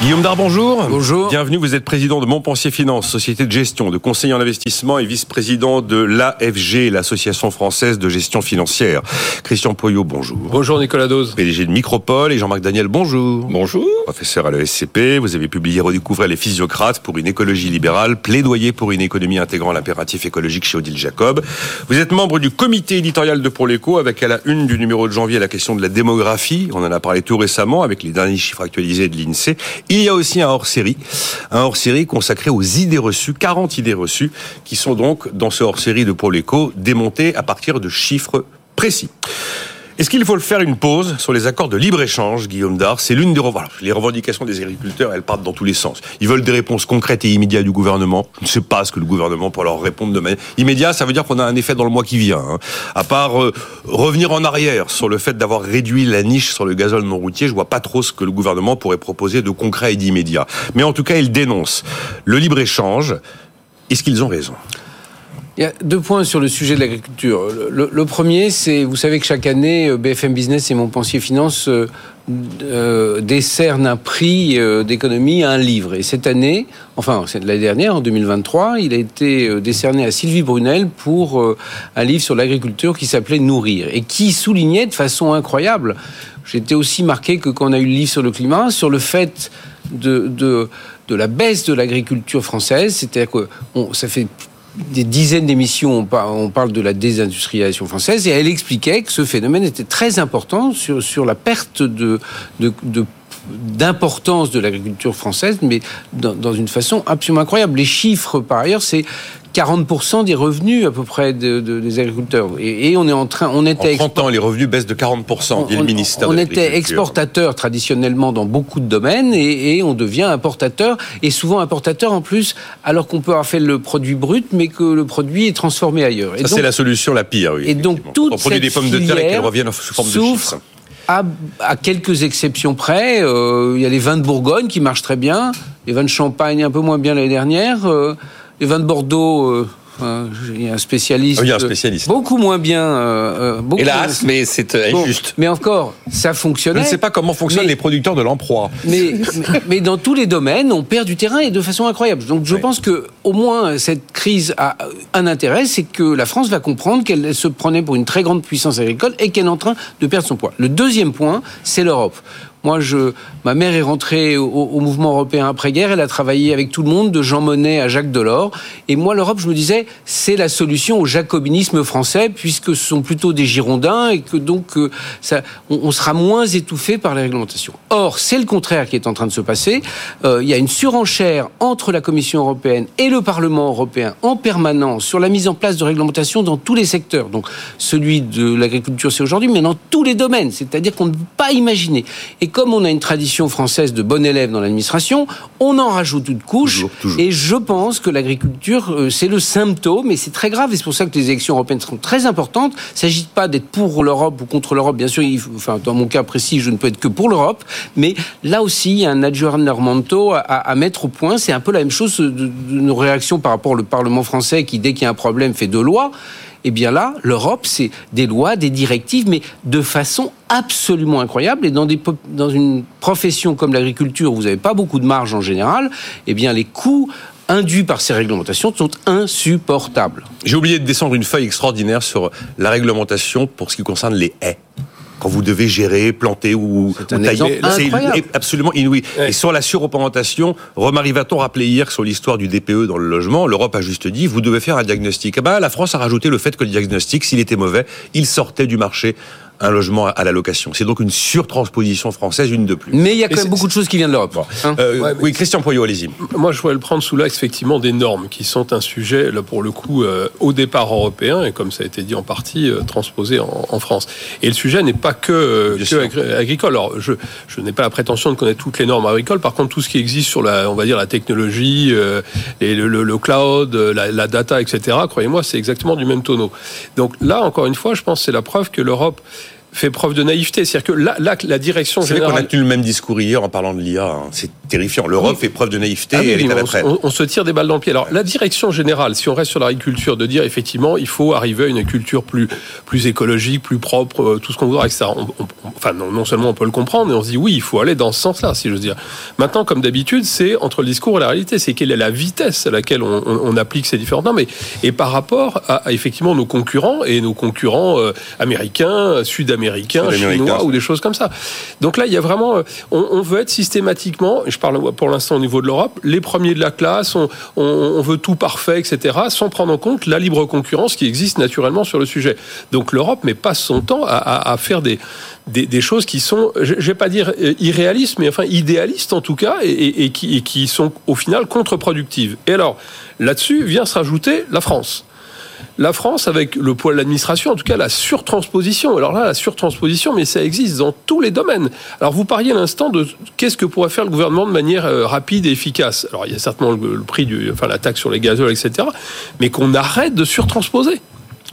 Guillaume Dar, bonjour. Bonjour. Bienvenue, vous êtes président de Montpensier Finance, société de gestion, de conseiller en investissement et vice-président de l'AFG, l'Association française de gestion financière. Christian Poyot, bonjour. Bonjour Nicolas Dose. PDG de Micropole et Jean-Marc Daniel, bonjour. Bonjour. Professeur à l'ESCP, vous avez publié Redécouvrir les physiocrates pour une écologie libérale, plaidoyer pour une économie intégrant l'impératif écologique chez Odile Jacob. Vous êtes membre du comité éditorial de Pour l'écho avec à la une du numéro de janvier la question de la démographie. On en a parlé tout récemment avec les derniers chiffres actualisés de l'INSEE. Il y a aussi un hors-série, un hors-série consacré aux idées reçues, 40 idées reçues, qui sont donc dans ce hors-série de Pour l'écho démontées à partir de chiffres précis. Est-ce qu'il faut le faire une pause sur les accords de libre-échange, Guillaume Dard? C'est l'une des revendications des agriculteurs, elles partent dans tous les sens. Ils veulent des réponses concrètes et immédiates du gouvernement. Je ne sais pas ce que le gouvernement peut leur répondre de manière immédiate. Ça veut dire qu'on a un effet dans le mois qui vient. Hein. À part euh, revenir en arrière sur le fait d'avoir réduit la niche sur le gazole non routier, je vois pas trop ce que le gouvernement pourrait proposer de concret et d'immédiat. Mais en tout cas, ils dénoncent le libre-échange. Est-ce qu'ils ont raison? Il y a deux points sur le sujet de l'agriculture. Le, premier, c'est, vous savez que chaque année, BFM Business et Montpensier Finance euh, euh, décernent un prix euh, d'économie à un livre. Et cette année, enfin, l'année dernière, en 2023, il a été décerné à Sylvie Brunel pour un livre sur l'agriculture qui s'appelait Nourrir et qui soulignait de façon incroyable. J'étais aussi marqué que quand on a eu le livre sur le climat, sur le fait de, de la baisse de l'agriculture française, c'est-à-dire que ça fait des dizaines d'émissions, on parle de la désindustrialisation française, et elle expliquait que ce phénomène était très important sur, la perte de, d'importance de l'agriculture française, mais dans, une façon absolument incroyable. Les chiffres, par ailleurs, c'est 40% des revenus à peu près de, des agriculteurs. Et, on est en train, on était en 30 ans, les revenus baissent de 40%, dit le ministère. On, était exportateur traditionnellement dans beaucoup de domaines et, on devient importateur et souvent importateur en plus, alors qu'on peut avoir fait le produit brut, mais que le produit est transformé ailleurs. Ça c'est la solution la pire. Oui, et donc toute on produit des pommes de terre et qu'elles reviennent sous forme de chips. À, à, quelques exceptions près, euh, il y a les vins de Bourgogne qui marchent très bien, les vins de Champagne un peu moins bien l'année dernière. Euh, les vins de Bordeaux, euh, euh, il y a un spécialiste. il y a un spécialiste. Beaucoup moins bien. Euh, beaucoup Hélas, mais c'est injuste. mais encore, ça fonctionnait. Je ne sais pas comment fonctionnent les producteurs de l'emploi. Mais, mais, dans tous les domaines, on perd du terrain et de façon incroyable. Donc je pense que au moins cette crise a un intérêt, c'est que la France va comprendre qu'elle se prenait pour une très grande puissance agricole et qu'elle est en train de perdre son poids. Le deuxième point, c'est l'Europe. Moi, je, ma mère est rentrée au, mouvement européen après-guerre. Elle a travaillé avec tout le monde, de Jean Monnet à Jacques Delors. Et moi, l'Europe, je me disais, c'est la solution au jacobinisme français, puisque ce sont plutôt des Girondins et que donc euh, on, sera moins étouffé par les réglementations. Or, c'est le contraire qui est en train de se passer. Euh, il y a une surenchère entre la Commission européenne et le Parlement européen en permanence sur la mise en place de réglementations dans tous les secteurs. Donc, celui de l'agriculture, c'est aujourd'hui, mais dans tous les domaines. C'est-à-dire qu'on ne peut pas imaginer. Et comme on a une tradition française de bon élève dans l'administration, on en rajoute une couche. Et je pense que l'agriculture, euh, c'est le symptôme, et c'est très grave. Et c'est pour ça que les élections européennes seront très importantes. Il ne s'agit pas d'être pour l'Europe ou contre l'Europe. Bien sûr, enfin, dans mon cas précis, je ne peux être que pour l'Europe. Mais là aussi, il y a un aggiornamento à, à mettre au point. C'est un peu la même chose de, de réactions par rapport au Parlement français qui, dès qu'il y a un problème, fait deux lois. Eh bien là, l'Europe, c'est des lois, des directives, mais de façon absolument incroyable. Et dans une profession comme l'agriculture, où vous n'avez pas beaucoup de marge en général, eh bien les coûts induits par ces réglementations sont insupportables. J'ai oublié de descendre une feuille extraordinaire sur la réglementation pour ce qui concerne les haies quand vous devez gérer, planter ou, tailler. C'est absolument inouï. Et sur la surreprésentation, Romary Vaton rappelait hier sur l'histoire du DPE dans le logement, l'Europe a juste dit, vous devez faire un diagnostic. Eh ben, la France a rajouté le fait que le diagnostic, s'il était mauvais, il sortait du marché un logement à la location. C'est donc une surtransposition française, une de plus. Mais il y a quand même beaucoup de choses qui viennent de l'Europe. Hein euh, oui, Christian Poyot, allez-y. Moi, je voudrais le prendre sous l'axe effectivement des normes qui sont un sujet, là, pour le coup, euh, au départ européen et comme ça a été dit en partie, euh, transposé en, France. Et le sujet n'est pas que, agricole. Alors, je, je n'ai pas la prétention de connaître toutes les normes agricoles. Par contre, tout ce qui existe sur la, on va dire, la technologie, et le, le, cloud, la, la data, etc., croyez-moi, c'est exactement du même tonneau. Donc là, encore une fois, je pense que c'est la preuve que l'Europe fait preuve de naïveté. C'est-à-dire que là, la direction générale... C'est qu'on a tenu le même discours hier en parlant de l'IA. Hein. C'est terrifiant. L'Europe fait preuve de naïveté ah et elle est à on, on, se tire des balles dans le pied. Alors, la direction générale, si on reste sur l'agriculture, de dire effectivement, il faut arriver à une culture plus, plus écologique, plus propre, euh, tout ce qu'on voudra, etc. enfin, non, non, seulement on peut le comprendre, mais on se dit oui, il faut aller dans ce sens-là, si je veux dire. Maintenant, comme d'habitude, c'est entre le discours et la réalité. C'est quelle est la vitesse à laquelle on, on, applique ces différentes normes et, et par rapport à, effectivement nos concurrents et nos concurrents euh, américains, sud-américains, chinois ou des choses comme ça. Donc là, il y a vraiment, euh, on, on veut être systématiquement, je parle pour l'instant au niveau de l'Europe, les premiers de la classe, on, veut tout parfait, etc., sans prendre en compte la libre concurrence qui existe naturellement sur le sujet. Donc l'Europe met pas son temps à, faire des, des, choses qui sont, je vais pas dire euh, irréalistes, mais enfin idéalistes en tout cas, et, qui, et qui sont au final contre-productives. Et alors, là-dessus vient se rajouter la France la France, avec le poids de l'administration, en tout cas la surtransposition. Alors là, la surtransposition, mais ça existe dans tous les domaines. Alors vous parliez à l'instant de qu'est-ce que pourrait faire le gouvernement de manière euh, rapide et efficace. Alors il y a certainement le, prix du, enfin la taxe sur les gazoles, etc. Mais qu'on arrête de surtransposer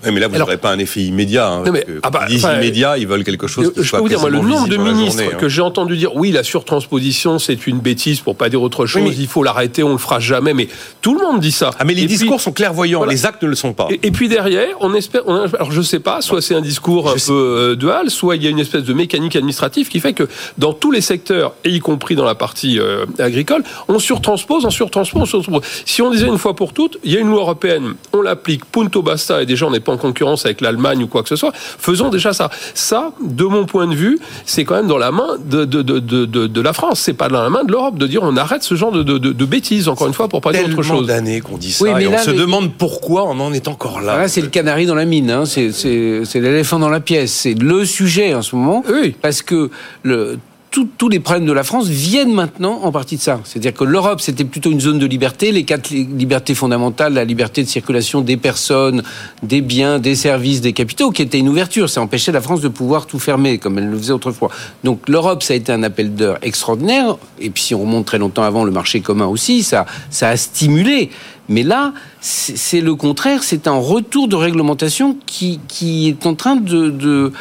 mais là, vous n'aurez pas un effet immédiat. Hein, mais, ah bah, ils disent immédiat, ils veulent quelque chose qui je soit peux vous dire, moi, le nombre de ministres hein. que j'ai entendu dire oui, la surtransposition, c'est une bêtise, pour pas dire autre chose, il faut l'arrêter, on le fera jamais. Mais tout le monde dit ça. Ah, mais les discours sont clairvoyants, les actes ne le sont pas. Et, puis derrière, on espère. alors je sais pas, soit c'est un discours un peu euh, dual, soit il y a une espèce de mécanique administrative qui fait que dans tous les secteurs, et y compris dans la partie euh, agricole, on surtranspose, on surtranspose, on surtranspose. Si on disait une fois pour toutes, il y a une loi européenne, on l'applique, punto basta, et déjà on n'est pas en concurrence avec l'Allemagne ou quoi que ce soit. Faisons déjà ça. Ça, de mon point de vue, c'est quand même dans la main de, de, de, de, de la France. C'est pas dans la main de l'Europe de dire on arrête ce genre de, de, de bêtises, encore une fois, pour pas dire autre chose. d'années qu'on dit ça. Oui, mais et on se demande pourquoi on en est encore là. c'est le canari dans la mine. Hein. C'est l'éléphant dans la pièce. C'est le sujet en ce moment. Oui. Parce que le, tous les problèmes de la France viennent maintenant en partie de ça. C'est-à-dire que l'Europe, c'était plutôt une zone de liberté, les quatre libertés fondamentales, la liberté de circulation des personnes, des biens, des services, des capitaux, qui était une ouverture. Ça empêchait la France de pouvoir tout fermer, comme elle le faisait autrefois. Donc l'Europe, ça a été un appel d'heure extraordinaire. Et puis si on remonte très longtemps avant, le marché commun aussi, ça, ça a stimulé. Mais là, c'est le contraire, c'est un retour de réglementation qui, qui est en train de, de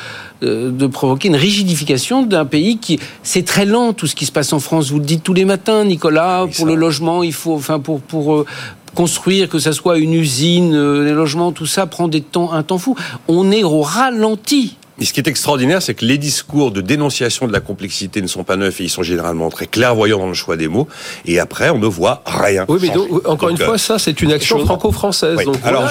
euh, de provoquer une rigidification d'un pays qui c'est très lent tout ce qui se passe en France. Vous le dites tous les matins, Nicolas. pour le logement, il faut enfin pour pour euh, construire, que ça soit une usine, euh, les logements, tout ça prend des temps, un temps fou. On est au ralenti. Et ce qui est extraordinaire, c'est que les discours de dénonciation de la complexité ne sont pas neufs et ils sont généralement très clairvoyants dans le choix des mots. Et après, on ne voit rien. Oui, mais encore une fois, ça, c'est une action franco-française. Donc, Alors,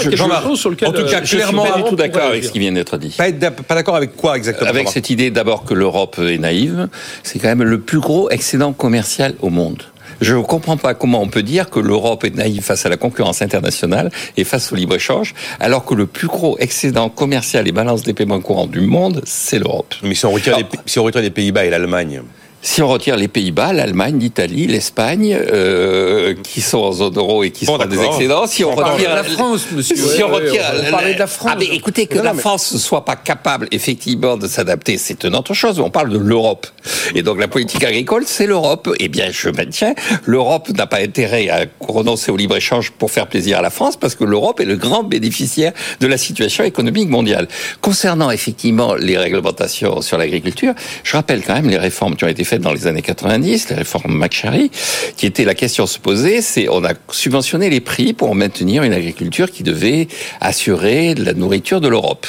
sur lequel, en tout cas, clairement, je suis pas du tout d'accord avec ce qui vient d'être dit. Pas, pas d'accord avec quoi exactement Avec cette idée d'abord que l'Europe est naïve. C'est quand même le plus gros excédent commercial au monde. Je ne comprends pas comment on peut dire que l'Europe est naïve face à la concurrence internationale et face au libre-échange, alors que le plus gros excédent commercial et balance des paiements courants du monde, c'est l'Europe. Mais si on retire, les, si on retire les Pays-Bas et l'Allemagne si on retire les Pays-Bas, l'Allemagne, l'Italie, l'Espagne, euh, qui sont en zone euro et qui sont des excédents, si on, retire la France, monsieur, si on retire, on de la France. Ah mais écoutez que la France ne soit pas capable effectivement de s'adapter, c'est une autre chose. On parle de l'Europe et donc la politique agricole, c'est l'Europe. Eh bien, je maintiens, l'Europe n'a pas intérêt à renoncer au libre échange pour faire plaisir à la France, parce que l'Europe est le grand bénéficiaire de la situation économique mondiale. Concernant effectivement les réglementations sur l'agriculture, je rappelle quand même les réformes qui ont été faites dans les années 90, les réformes McCharry, qui était la question se poser, c'est on a subventionné les prix pour maintenir une agriculture qui devait assurer la nourriture de l'Europe.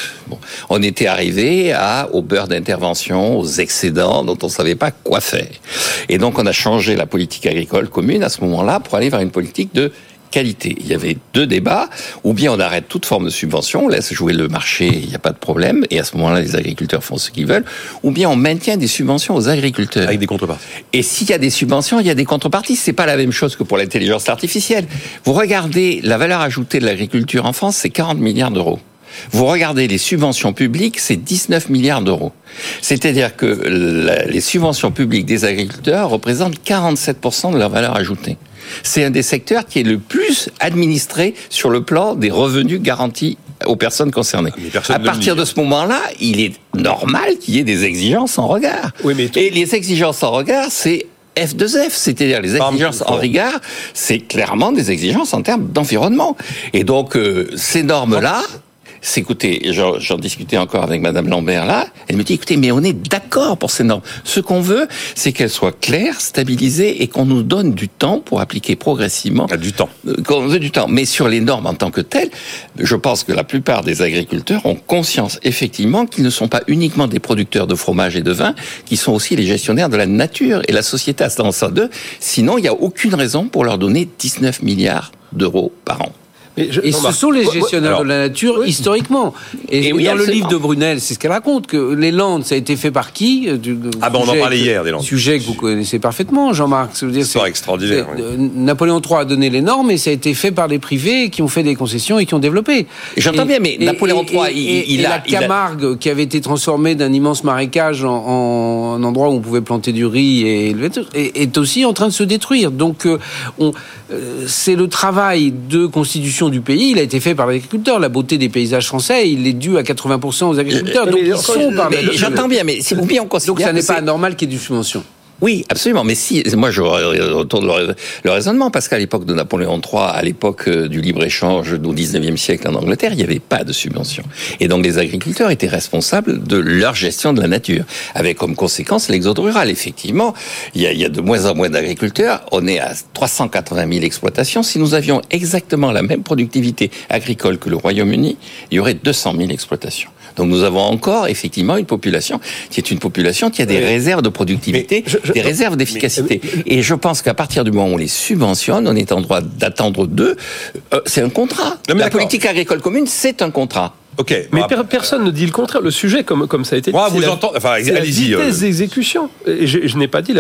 On était arrivé à au beurre d'intervention, aux excédents dont on savait pas quoi faire. Et donc on a changé la politique agricole commune à ce moment-là pour aller vers une politique de qualité. Il y avait deux débats, ou bien on arrête toute forme de subvention, on laisse jouer le marché, il n'y a pas de problème, et à ce moment-là, les agriculteurs font ce qu'ils veulent, ou bien on maintient des subventions aux agriculteurs. Avec des contreparties. Et s'il y a des subventions, il y a des contreparties. C'est pas la même chose que pour l'intelligence artificielle. Vous regardez la valeur ajoutée de l'agriculture en France, c'est 40 milliards d'euros. Vous regardez les subventions publiques, c'est 19 milliards d'euros. C'est-à-dire que les subventions publiques des agriculteurs représentent 47% de leur valeur ajoutée. C'est un des secteurs qui est le plus administré sur le plan des revenus garantis aux personnes concernées. à partir de ce moment-là, il est normal qu'il y ait des exigences en regard. Et les exigences en regard, c'est F2F, c'est-à-dire les exigences en regard, c'est clairement des exigences en termes d'environnement. Et donc, euh, ces normes-là, c'est écoutez, j'en discutais encore avec Madame Lambert là, elle me dit écoutez, mais on est d'accord pour ces normes. Ce qu'on veut, c'est qu'elles soient claires, stabilisées et qu'on nous donne du temps pour appliquer progressivement. Ah, du temps. Euh, qu'on veut du temps. Mais sur les normes en tant que telles, je pense que la plupart des agriculteurs ont conscience effectivement qu'ils ne sont pas uniquement des producteurs de fromage et de vin, qui sont aussi les gestionnaires de la nature et la société à ça d'eux. Sinon, il n'y a aucune raison pour leur donner 19 milliards d'euros par an et ce sont les gestionnaires de la nature historiquement. Et, dans le livre de Brunel, c'est ce qu'elle raconte que les Landes, ça a été fait par qui euh, Ah ben on en parlait hier des Landes. Sujet que vous connaissez parfaitement, Jean-Marc. C'est extraordinaire. Euh, Napoléon III a donné les normes et ça a été fait par les privés qui ont fait des concessions et qui ont développé. J'entends bien, mais Napoléon III, il, a la Camargue qui avait été transformée d'un immense marécage en, un endroit où on pouvait planter du riz et est aussi en train de se détruire. Donc euh, c'est le travail de constitution du pays, il a été fait par l'agriculteur. La beauté des paysages français, il est dû à 80% aux agriculteurs. Donc ils sont par J'entends bien, mais vous bien on considère Donc ça n'est pas anormal qu'il y ait du subvention. Oui, absolument. Mais si, moi, je retourne le, raisonnement, parce qu'à l'époque de Napoléon III, à l'époque euh, du libre-échange au XIXe siècle en Angleterre, il n'y avait pas de subvention. Et donc, les agriculteurs étaient responsables de leur gestion de la nature, avec comme conséquence l'exode rural. Effectivement, il y, a, il y a de moins en moins d'agriculteurs. On est à 380 000 exploitations. Si nous avions exactement la même productivité agricole que le Royaume-Uni, il y aurait 200 000 exploitations. Donc nous avons encore effectivement une population qui est une population qui a des réserves de productivité, des réserves d'efficacité. Et je pense qu'à partir du moment où on les subventionne, on est en droit d'attendre d'eux. Euh, c'est un contrat. La politique agricole commune, c'est un contrat. Mais personne ne dit le contraire. Le sujet, comme, comme ça a été dit, c'est la, enfin, la vitesse euh. d'exécution. Et je, n'ai pas dit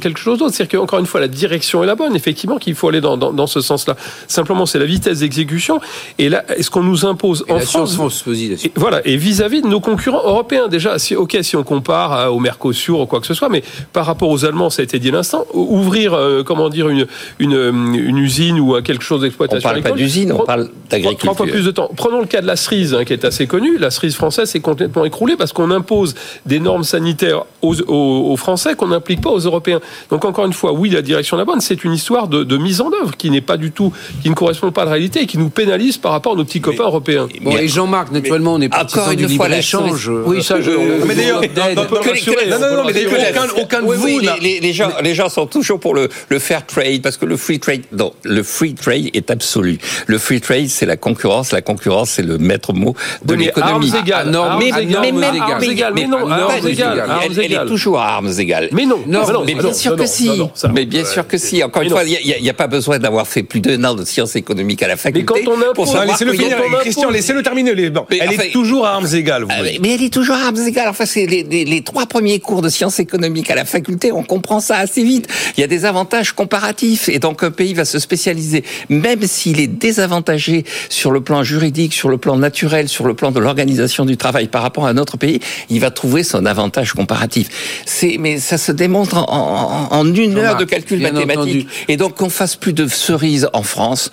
quelque chose d'autre. C'est-à-dire qu'encore une fois, la direction est la bonne. Effectivement, qu'il faut aller dans, dans, ce sens-là. Simplement, c'est la vitesse d'exécution. Et là, est-ce qu'on nous impose en France, et, Voilà. Et vis-à-vis de nos concurrents européens, déjà, si, ok, si on compare au Mercosur ou quoi que ce soit, mais par rapport aux Allemands, ça a été dit à l'instant, ouvrir, euh, comment dire, une, une, une, usine ou quelque chose d'exploitation. On parle pas d'usine, on parle d'agriculture. Trois fois plus de temps. Prenons le cas de la cerise qui est assez connu, la cerise française s'est complètement écroulée parce qu'on impose des normes sanitaires aux, Français qu'on n'implique pas aux Européens. Donc encore une fois, oui, la direction de la bonne, c'est une histoire de, mise en œuvre qui n'est pas du tout, qui ne correspond pas à la réalité et qui nous pénalise par rapport à nos petits copains européens. Bon, et Jean-Marc, naturellement, on est pas encore du libre échange. Oui, ça, je. Mais d'ailleurs, non, non, mais aucun, de vous. Les gens, les gens sont toujours pour le, le fair trade parce que le free trade, non, le free trade est absolu. Le free trade, c'est la concurrence. La concurrence, c'est le maître mot de l'économie. Armes égales. mais, mais, non, égales. Elle, est toujours à armes égales. Mais non, mais bien sûr que si. Mais bien sûr que si. Encore une fois, il n'y a pas besoin d'avoir fait plus d'un an de sciences économiques à la faculté. Mais quand on a pour laissez-le finir. Christian, laissez-le terminer. Elle est toujours à armes égales. Mais elle est toujours à armes égales. Enfin, c'est les trois premiers cours de sciences économiques à la faculté. On comprend ça assez vite. Il y a des avantages comparatifs. Et donc, un pays va se spécialiser, même s'il est désavantagé sur le plan juridique, sur le plan naturel, sur le plan de l'organisation du travail par rapport à un autre pays, il va trouver son avantage comparatif. C'est, mais ça se démontre en, en une heure de calcul mathématique. Et donc qu'on fasse plus de cerises en France,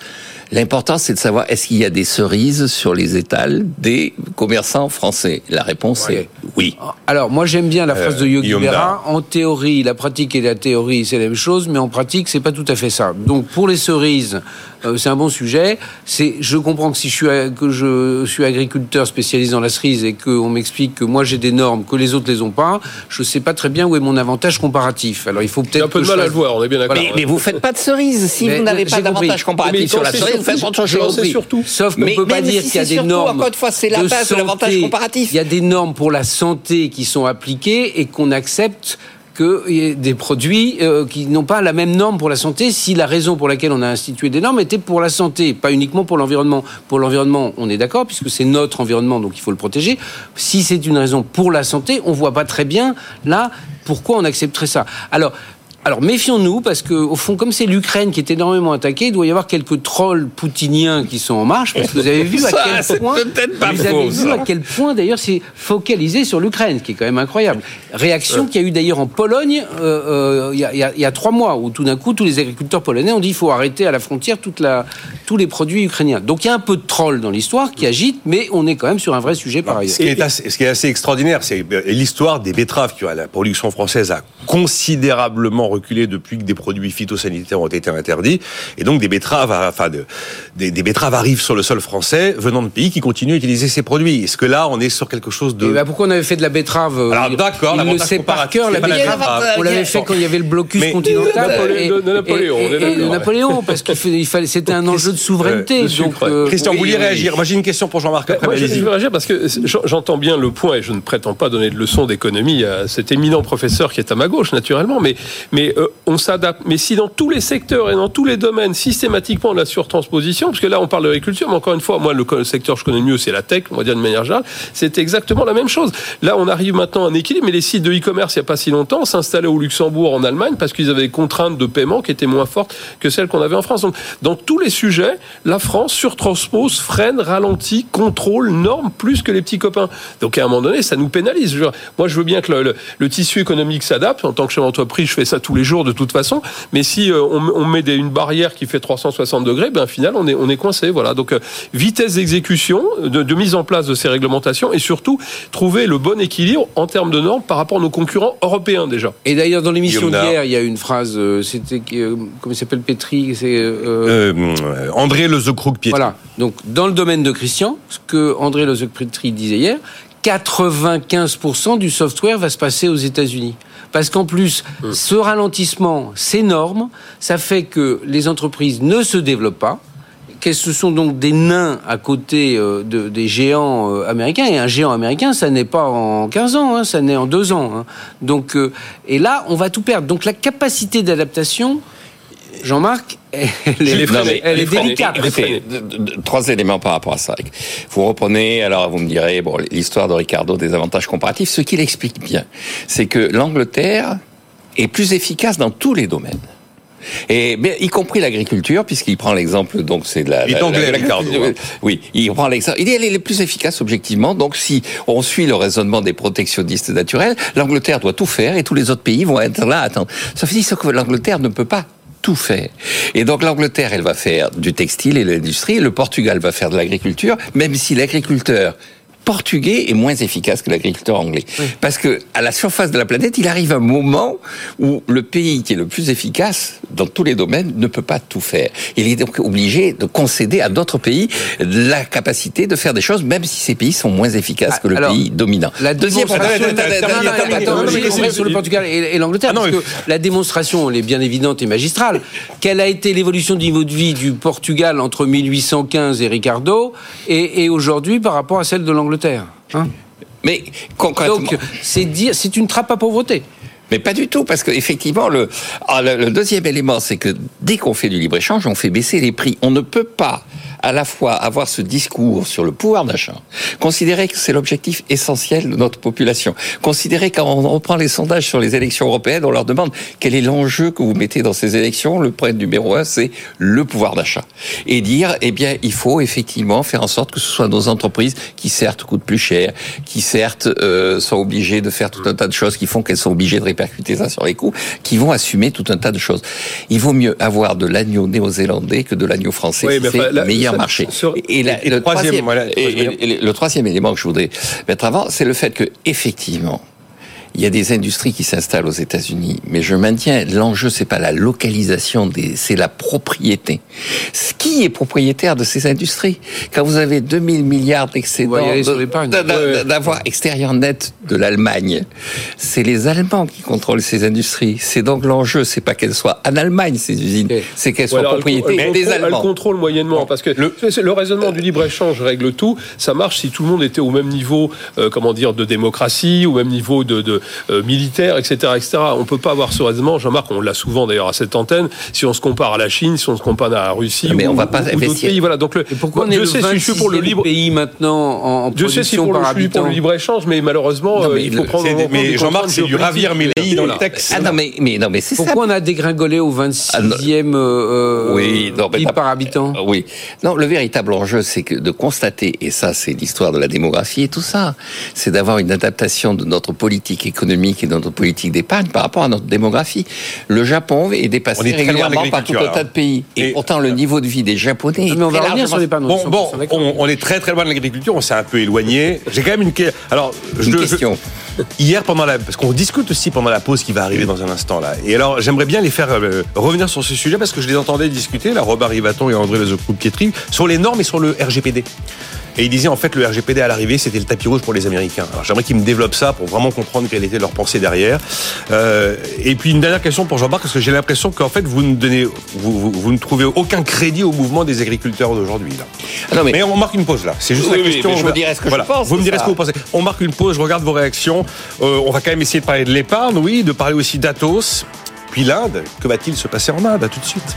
L'important, c'est de savoir est-ce qu'il y a des cerises sur les étals des commerçants français? La réponse est oui. Alors, moi, j'aime bien la phrase de Yogi Berra. En théorie, la pratique et la théorie, c'est la même chose, mais en pratique, c'est pas tout à fait ça. Donc, pour les cerises, euh, c'est un bon sujet. C'est, je comprends que si je suis, que je suis agriculteur spécialisé dans la cerise et qu'on m'explique que moi j'ai des normes que les autres les ont pas, je sais pas très bien où est mon avantage comparatif. Alors, il faut peut-être. un peu de mal à le voir, on est bien d'accord. Mais, vous faites pas de cerises si vous n'avez pas d'avantage comparatif sur la cerise surtout. Sauf qu'on ne peut pas dire qu'il y a des normes. Encore une fois, c'est la base de l'avantage comparatif. Il y a des normes pour la santé qui sont appliquées et qu'on accepte qu'il y ait des produits euh, qui n'ont pas la même norme pour la santé si la raison pour laquelle on a institué des normes était pour la santé, pas uniquement pour l'environnement. Pour l'environnement, on est d'accord, puisque c'est notre environnement, donc il faut le protéger. Si c'est une raison pour la santé, on voit pas très bien, là, pourquoi on accepterait ça. Alors, Alors méfions-nous parce que au fond, comme c'est l'Ukraine qui est énormément attaquée, il doit y avoir quelques trolls poutiniens qui sont en marche. Parce que vous avez vu à Ça, quel c'est point, peut-être pas vous avez faux, vu ça. à quel point d'ailleurs c'est focalisé sur l'Ukraine, ce qui est quand même incroyable. Réaction qu'il y a eu d'ailleurs en Pologne euh, euh, il y, a, il y a- il y a trois mois où tout d'un coup tous les agriculteurs polonais ont dit il faut arrêter à la frontière toute la, tous les produits ukrainiens. Donc il y a un peu de troll dans l'histoire qui agite, mais on est quand même sur un vrai sujet par ailleurs. Ce qui, est assez, ce qui est assez extraordinaire, c'est l'histoire des betteraves. Tu vois, la production française a considérablement reculé depuis que des produits phytosanitaires ont été interdits. Et donc, des betteraves, enfin, de- des, des betteraves arrivent sur le sol français venant de pays qui continuent à utiliser ces produits. Est-ce que là, on est sur quelque chose de... Et bah, pourquoi on avait fait de la betterave euh, Alors, d'accord, Il le sait par cœur, la betterave. On l'avait fait quand il y avait le blocus Mais- continental. Et- de- de Napoléon, et- et- d'accord. Napoléon, parce qu'il fallait- il fallait, c'était un enjeu de souveraineté. de donc, euh, Christian, oui, vous vouliez réagir Moi, j'ai une question pour Jean-Marc. Après, Moi, je, veux réagir parce que j'en- j'entends bien le point et je ne prétends pas donner de leçons d'économie à cet éminent professeur qui est à ma gauche, naturellement, mais, mais euh, on s'adapte. Mais si dans tous les secteurs et dans tous les domaines, systématiquement, la surtransposition, parce que là, on parle d'agriculture, mais encore une fois, moi, le, secteur que je connais le mieux, c'est la tech, on va dire de manière générale, c'est exactement la même chose. Là, on arrive maintenant à un équilibre, mais les sites de e-commerce, il n'y a pas si longtemps, s'installaient au Luxembourg, en Allemagne, parce qu'ils avaient des contraintes de paiement qui étaient moins fortes que celles qu'on avait en France. Donc, dans tous les sujets, la France surtranspose, freine, ralentit, contrôle, norme, plus que les petits copains. Donc, à un moment donné, ça nous pénalise. Moi, je veux bien que le, le- le tissu économique s'adapte. En tant que chef d'entreprise, je fais ça tous les jours de toute façon. Mais si euh, on, on met des- une barrière qui fait 360 degrés, ben, au final, on est, on est coincé. Voilà. Donc, euh, vitesse d'exécution, de, de mise en place de ces réglementations et surtout, trouver le bon équilibre en termes de normes par rapport à nos concurrents européens déjà. Et d'ailleurs, dans l'émission d'hier, il y a une phrase, euh, c'était, euh, comment il s'appelle Petri c'est, euh, Euh, André Le Zocrouk Pietri. Voilà. Donc, dans le domaine de Christian, ce que André Lozec-Petri disait hier, 95% du software va se passer aux États-Unis. Parce qu'en plus, ce ralentissement, ces normes, ça fait que les entreprises ne se développent pas. Que ce sont donc des nains à côté euh, de- des géants euh, américains. Et un géant américain, ça n'est pas en 15 ans, hein, ça n'est en 2 ans. hein. Donc, euh, et là, on va tout perdre. Donc la capacité d'adaptation, Jean-Marc, elle, est, Non, mais elle est les délicate. les. Écoutez, trois éléments par rapport à ça. Vous reprenez, alors vous me direz, bon, l'histoire de Ricardo des avantages comparatifs, ce qu'il explique bien, c'est que l'Angleterre est plus efficace dans tous les domaines. Et bien, y compris l'agriculture, puisqu'il prend l'exemple, donc c'est de la. Il est la- anglais, la- Ricardo, hein. Oui, il prend l'exemple. Il est elle est le plus efficace objectivement. Donc, si on suit le raisonnement des protectionnistes naturels, l'Angleterre doit tout faire et tous les autres pays vont être là à attendre. Sauf dit que l'Angleterre ne peut pas tout faire. Et donc l'Angleterre, elle va faire du textile et l'industrie, le Portugal va faire de l'agriculture, même si l'agriculteur portugais est moins efficace que l'agriculteur anglais. Parce que à la surface de la planète, il arrive un moment où le pays qui est le plus efficace dans tous les domaines ne peut pas tout faire. Il est donc obligé de concéder à d'autres pays la capacité de faire des choses, même si ces pays sont moins efficaces que le Alors, pays dominant. La Deuxième sur le Portugal et, et l'Angleterre, Ah parce que la démonstration, elle est bien évidente et magistrale. Quelle a été l'évolution du niveau de vie du Portugal entre 1815 et Ricardo et, et aujourd'hui par rapport à celle de l'Angleterre? Hein Mais concrètement, Donc, c'est dire, c'est une trappe à pauvreté. Mais pas du tout, parce que effectivement, le, ah, le, le deuxième élément, c'est que dès qu'on fait du libre échange, on fait baisser les prix. On ne peut pas à la fois avoir ce discours sur le pouvoir d'achat, considérer que c'est l'objectif essentiel de notre population, considérer quand on reprend les sondages sur les élections européennes, on leur demande quel est l'enjeu que vous mettez dans ces élections. Le point numéro un, c'est le pouvoir d'achat, et dire, eh bien, il faut effectivement faire en sorte que ce soit nos entreprises qui certes coûtent plus cher, qui certes euh, sont obligées de faire tout un tas de choses qui font qu'elles sont obligées de répercuter ça sur les coûts, qui vont assumer tout un tas de choses. Il vaut mieux avoir de l'agneau néo-zélandais que de l'agneau français. Oui, c'est enfin, le meilleur ça- marché. sur- Et, la- et le troisième, troisième, voilà, et- et- et le troisième élément que je voudrais mettre avant, c'est le fait que effectivement, il y a des industries qui s'installent aux États-Unis, mais je maintiens l'enjeu, c'est pas la localisation des, c'est la propriété. Ce qui est propriétaire de ces industries? Quand vous avez 2000 milliards d'excédents, de- d'avoir extérieur net de l'Allemagne, c'est les Allemands qui contrôlent ces industries. C'est donc l'enjeu, c'est pas qu'elles soient en Allemagne ces usines, c'est qu'elles soient elle, des contrôle- Elle Allemands. contrôle moyennement parce que le, le raisonnement du libre échange règle tout. Ça marche si tout le monde était au même niveau, euh, comment dire, de démocratie, au même niveau de, de, militaire, etc., etc. On peut pas avoir ce raisonnement, Jean-Marc, on l'a souvent d'ailleurs à cette antenne, si on se compare à la Chine, si on se compare à la Russie, mais ou, on va pas ou d'autres pays. Voilà. Donc le, pourquoi on est je le sais, si je suis 26e pour le libre. pays maintenant en, en Je sais si pour le, par je suis pour le libre échange, mais malheureusement, Non, euh, mais il faut le- prendre. Mais Jean-Marc, c'est du ravir Melayi dans le texte. Ah non, mais, mais, non, mais c'est ça. Pourquoi on a dégringolé au 26e euh, Oui, non, mais PIB t'as- par habitant? Euh, Oui. Non, le véritable enjeu, c'est que de constater, et ça, c'est l'histoire de la démographie et tout ça, c'est d'avoir une adaptation de notre politique économique et de notre politique d'épargne par rapport à notre démographie. Le Japon est dépassé On est régulièrement par tout un tas de pays. Et, Et- pourtant, le niveau de vie des Japonais est Mais on va très revenir sur les panneaux. Bon, 100% bon, on, on est très très loin de l'agriculture, on s'est un peu éloigné. J'ai quand même une, alors, Une je- question. je- hier pendant la, parce qu'on discute aussi pendant la pause qui va arriver dans un instant là. Et alors, j'aimerais bien les faire euh, revenir sur ce sujet parce que je les entendais discuter, là, Robert Rivaton et André Lezocoup-Pietri, sur les normes et sur le RGPD. Et il disait en fait le RGPD à l'arrivée c'était le tapis rouge pour les Américains. Alors j'aimerais qu'ils me développent ça pour vraiment comprendre quelle était leur pensée derrière. Euh, et puis une dernière question pour Jean-Marc parce que j'ai l'impression qu'en fait vous ne donnez, vous, vous, vous ne trouvez aucun crédit au mouvement des agriculteurs d'aujourd'hui là. Ah non, mais, Mais on marque une pause là. C'est juste Oui, la question. je vous dirai ce que je voilà. pense, Vous me direz ce que vous pensez. On marque une pause. Je regarde vos réactions. Euh, on va quand même essayer de parler de l'épargne, oui, de parler aussi d'Atos, puis l'Inde. Que va-t-il se passer en Inde? À tout de suite.